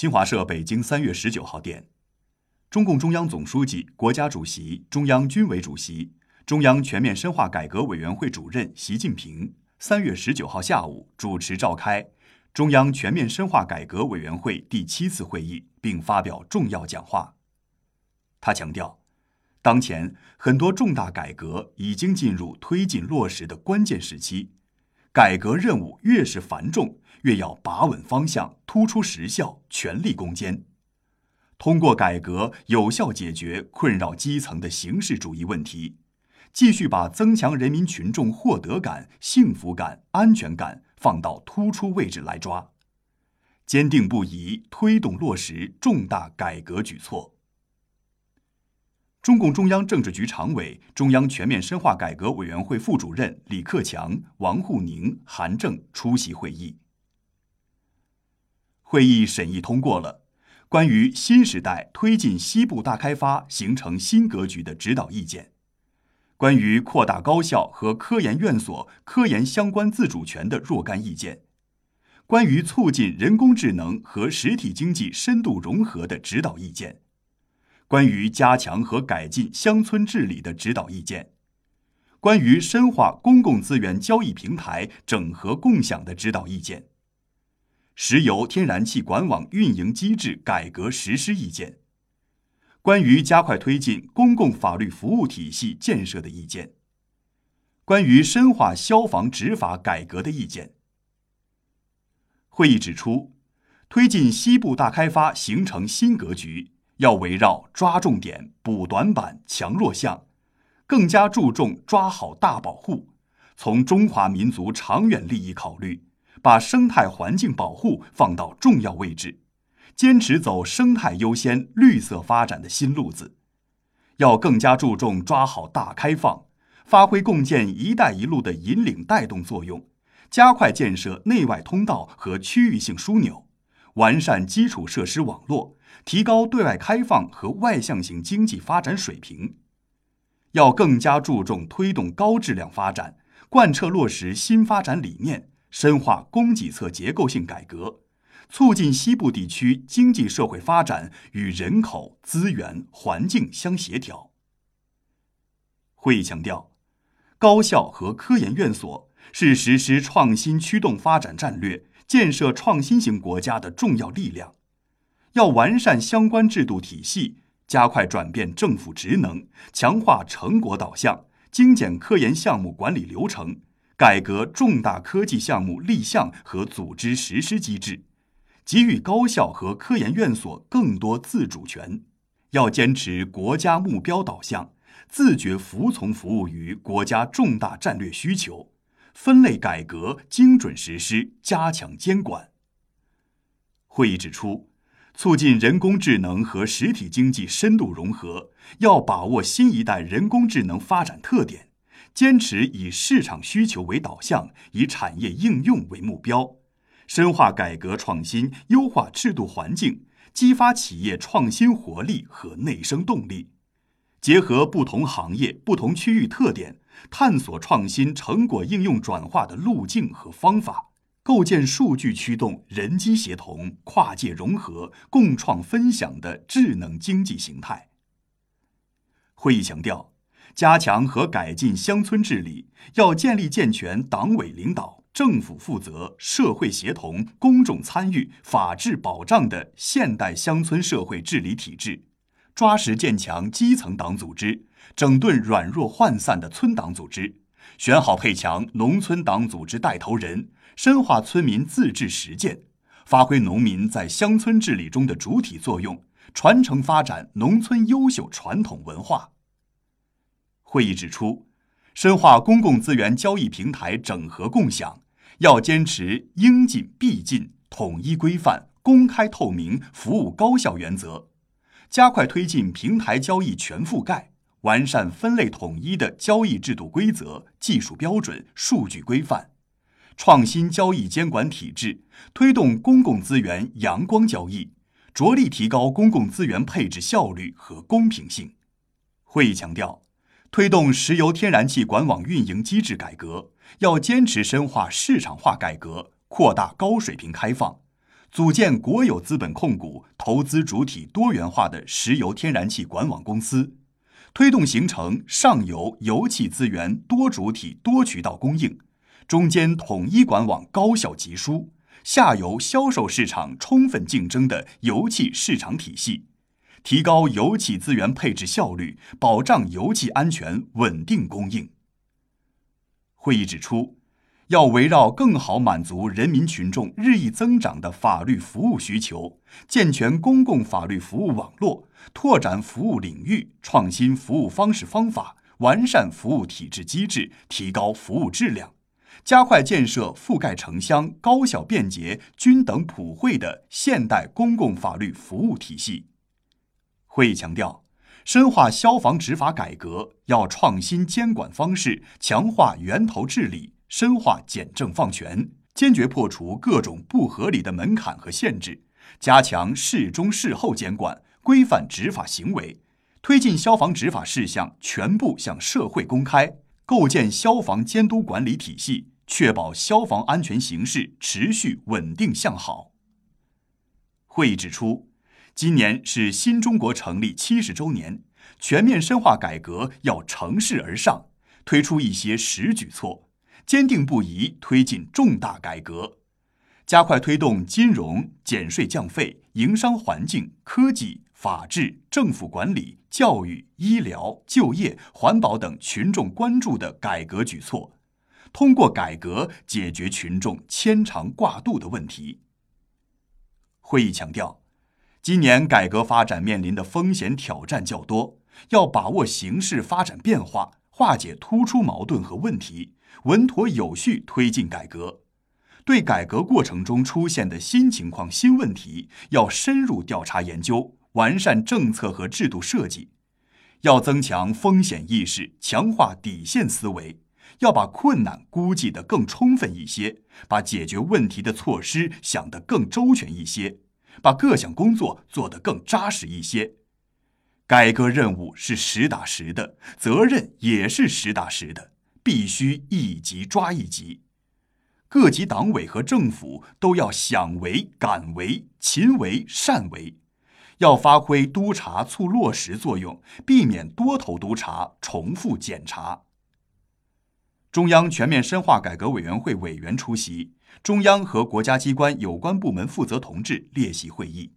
新华社北京三月十九号电，中共中央总书记、国家主席、中央军委主席、中央全面深化改革委员会主任习近平三月十九号下午主持召开中央全面深化改革委员会第七次会议，并发表重要讲话。他强调，当前很多重大改革已经进入推进落实的关键时期，改革任务越是繁重。越要把稳方向，突出实效，全力攻坚。通过改革，有效解决困扰基层的形式主义问题，继续把增强人民群众获得感、幸福感、安全感放到突出位置来抓，坚定不移推动落实重大改革举措。中共中央政治局常委、中央全面深化改革委员会副主任李克强、王沪宁、韩正出席会议。会议审议通过了。关于新时代推进西部大开发形成新格局的指导意见，关于扩大高校和科研院所科研相关自主权的若干意见，关于促进人工智能和实体经济深度融合的指导意见，关于加强和改进乡村治理的指导意见，关于深化公共资源交易平台整合共享的指导意见。石油天然气管网运营机制改革实施意见，关于加快推进公共法律服务体系建设的意见，关于深化消防执法改革的意见。会议指出，推进西部大开发形成新格局，要围绕抓重点、补短板、强弱项，更加注重抓好大保护，从中华民族长远利益考虑。把生态环境保护放到重要位置，坚持走生态优先、绿色发展的新路子，要更加注重抓好大开放，发挥共建“一带一路”的引领带动作用，加快建设内外通道和区域性枢纽，完善基础设施网络，提高对外开放和外向型经济发展水平。要更加注重推动高质量发展，贯彻落实新发展理念。深化供给侧结构性改革，促进西部地区经济社会发展与人口、资源、环境相协调。会议强调，高校和科研院所是实施创新驱动发展战略、建设创新型国家的重要力量，要完善相关制度体系，加快转变政府职能，强化成果导向，精简科研项目管理流程。改革重大科技项目立项和组织实施机制，给予高校和科研院所更多自主权。要坚持国家目标导向，自觉服从服务于国家重大战略需求，分类改革精准实施，加强监管。会议指出，促进人工智能和实体经济深度融合，要把握新一代人工智能发展特点。坚持以市场需求为导向，以产业应用为目标，深化改革创新，优化制度环境，激发企业创新活力和内生动力，结合不同行业、不同区域特点，探索创新成果应用转化的路径和方法，构建数据驱动、人机协同、跨界融合、共创分享的智能经济形态。会议强调。加强和改进乡村治理，要建立健全党委领导、政府负责、社会协同、公众参与、法治保障的现代乡村社会治理体制，抓实建强基层党组织，整顿软弱涣散的村党组织，选好配强农村党组织带头人，深化村民自治实践，发挥农民在乡村治理中的主体作用，传承发展农村优秀传统文化。会议指出，深化公共资源交易平台整合共享，要坚持应进必进、统一规范、公开透明、服务高效原则，加快推进平台交易全覆盖，完善分类统一的交易制度规则、技术标准、数据规范，创新交易监管体制，推动公共资源阳光交易，着力提高公共资源配置效率和公平性。会议强调。推动石油天然气管网运营机制改革，要坚持深化市场化改革，扩大高水平开放，组建国有资本控股、投资主体多元化的石油天然气管网公司，推动形成上游油气资源多主体多渠道供应，中间统一管网高效集输，下游销售市场充分竞争的油气市场体系，提高油气资源配置效率，保障油气安全稳定供应。会议指出。要围绕更好满足人民群众日益增长的法律服务需求，健全公共法律服务网络，拓展服务领域，创新服务方式方法，完善服务体制机制，提高服务质量，加快建设覆盖城乡、高效便捷、均等普惠的现代公共法律服务体系。会议强调，深化消防执法改革，要创新监管方式，强化源头治理。深化简政放权，坚决破除各种不合理的门槛和限制，加强事中事后监管，规范执法行为，推进消防执法事项全部向社会公开，构建消防监督管理体系，确保消防安全形势持续稳定向好。会议指出，今年是新中国成立七十周年，全面深化改革要乘势而上，推出一些实举措。坚定不移推进重大改革，加快推动金融、减税降费、营商环境、科技、法治、政府管理、教育、医疗、就业、环保等群众关注的改革举措，通过改革解决群众牵肠挂肚的问题。会议强调，今年改革发展面临的风险挑战较多，要把握形势发展变化，化解突出矛盾和问题。稳妥有序推进改革，对改革过程中出现的新情况、新问题，要深入调查研究，完善政策和制度设计；要增强风险意识，强化底线思维；要把困难估计得更充分一些，把解决问题的措施想得更周全一些，把各项工作做得更扎实一些。改革任务是实打实的，责任也是实打实的。必须一级抓一级，各级党委和政府都要想为、敢为、勤为、善为，要发挥督查促落实作用，避免多头督查、重复检查。中央全面深化改革委员会委员出席，中央和国家机关有关部门负责同志列席会议。